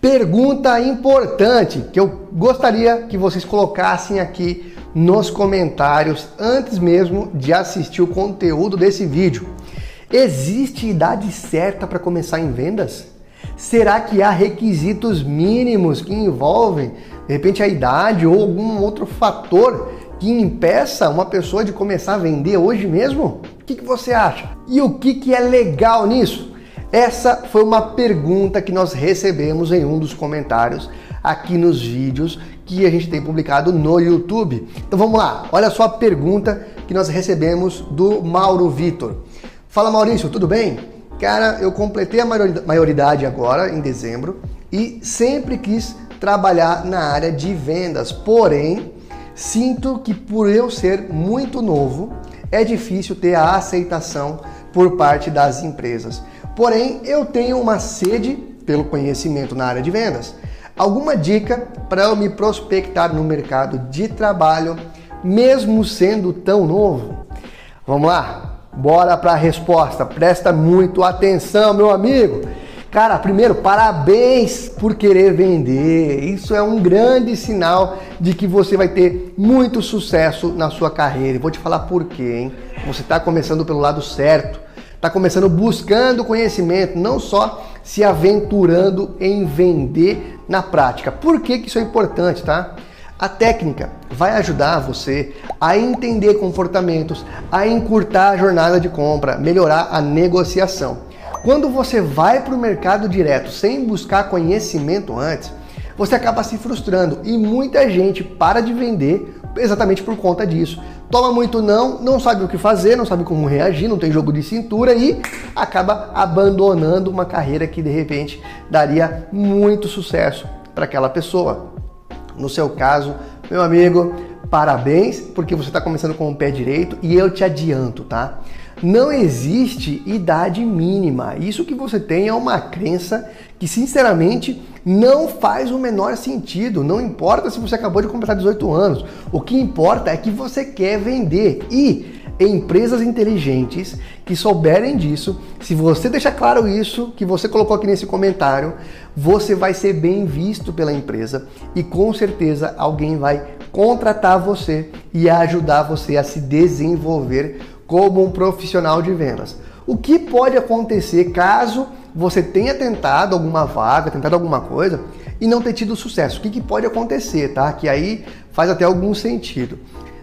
Pergunta importante que eu gostaria que vocês colocassem aqui nos comentários antes mesmo de assistir o conteúdo desse vídeo. Existe idade certa para começar em vendas? Será que há requisitos mínimos que envolvem, de repente, a idade ou algum outro fator que impeça uma pessoa de começar a vender hoje mesmo? O que, que você acha? E o que, que é legal nisso? Essa foi uma pergunta que nós recebemos em um dos comentários aqui nos vídeos que a gente tem publicado no YouTube. Então vamos lá, olha só a pergunta que nós recebemos do Mauro Vitor. Fala Maurício, tudo bem? Cara, eu completei a maioridade agora, em dezembro, e sempre quis trabalhar na área de vendas, porém, sinto que por eu ser muito novo, é difícil ter a aceitação por parte das empresas. Porém, eu tenho uma sede pelo conhecimento na área de vendas. Alguma dica para eu me prospectar no mercado de trabalho, mesmo sendo tão novo? Vamos lá, bora para a resposta. Presta muito atenção, meu amigo. Cara, primeiro, parabéns por querer vender. Isso é um grande sinal de que você vai ter muito sucesso na sua carreira. E vou te falar por quê, hein? Você está começando pelo lado certo está começando buscando conhecimento, não só se aventurando em vender na prática. Por que, que isso é importante, tá? A técnica vai ajudar você a entender comportamentos, a encurtar a jornada de compra, melhorar a negociação. Quando você vai para o mercado direto sem buscar conhecimento antes, você acaba se frustrando e muita gente para de vender exatamente por conta disso. Toma muito não, não sabe o que fazer, não sabe como reagir, não tem jogo de cintura e acaba abandonando uma carreira que de repente daria muito sucesso para aquela pessoa. No seu caso, meu amigo, parabéns, porque você está começando com o pé direito e eu te adianto, tá? Não existe idade mínima. Isso que você tem é uma crença que, sinceramente, não faz o menor sentido. Não importa se você acabou de completar 18 anos. O que importa é que você quer vender. E empresas inteligentes que souberem disso, se você deixar claro isso que você colocou aqui nesse comentário, você vai ser bem visto pela empresa e com certeza alguém vai contratar você e ajudar você a se desenvolver como um profissional de vendas. O que pode acontecer caso você tenha tentado alguma vaga, tentado alguma coisa e não ter tido sucesso? O que, que pode acontecer, tá? Que aí faz até algum sentido.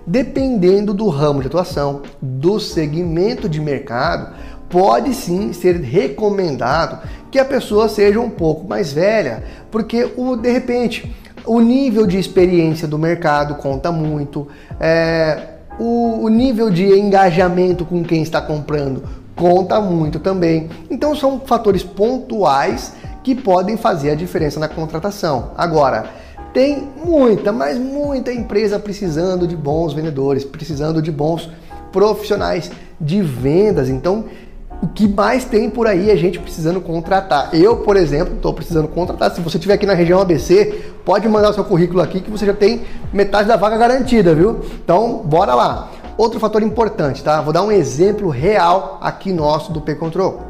Dependendo do ramo de atuação, do segmento de mercado, pode sim ser recomendado que a pessoa seja um pouco mais velha, porque o de repente o nível de experiência do mercado conta muito. É, o, o nível de engajamento com quem está comprando conta muito também. Então são fatores pontuais que podem fazer a diferença na contratação. Agora, tem muita, mas muita empresa precisando de bons vendedores, precisando de bons profissionais de vendas. Então, o que mais tem por aí é gente precisando contratar. Eu, por exemplo, estou precisando contratar. Se você estiver aqui na região ABC, pode mandar seu currículo aqui que você já tem metade da vaga garantida, viu? Então, bora lá. Outro fator importante, tá? Vou dar um exemplo real aqui nosso do P-Control.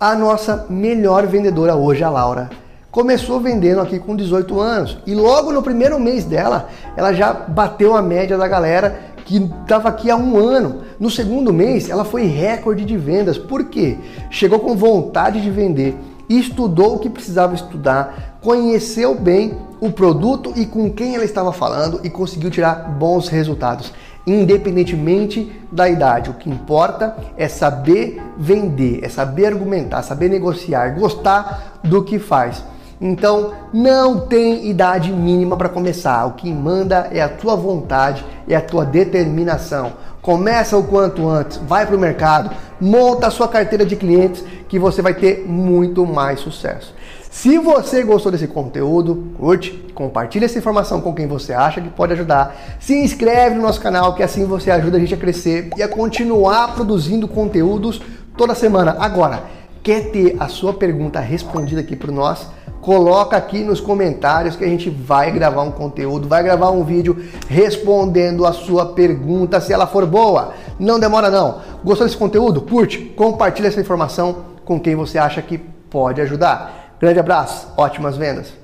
A nossa melhor vendedora hoje, a Laura, começou vendendo aqui com 18 anos e logo no primeiro mês dela, ela já bateu a média da galera que estava aqui há um ano. No segundo mês, ela foi recorde de vendas. Por quê? Chegou com vontade de vender, estudou o que precisava estudar, conheceu bem o produto e com quem ela estava falando e conseguiu tirar bons resultados. Independentemente da idade, o que importa é saber vender, é saber argumentar, saber negociar, gostar do que faz. Então, não tem idade mínima para começar. O que manda é a tua vontade, é a tua determinação. Começa o quanto antes, vai para o mercado, monta a sua carteira de clientes que você vai ter muito mais sucesso. Se você gostou desse conteúdo, curte, compartilha essa informação com quem você acha que pode ajudar. Se inscreve no nosso canal, que assim você ajuda a gente a crescer e a continuar produzindo conteúdos toda semana. Agora, quer ter a sua pergunta respondida aqui para nós? Coloca aqui nos comentários que a gente vai gravar um conteúdo, vai gravar um vídeo respondendo a sua pergunta, se ela for boa. Não demora não. Gostou desse conteúdo? Curte, compartilha essa informação com quem você acha que pode ajudar. Grande abraço, ótimas vendas!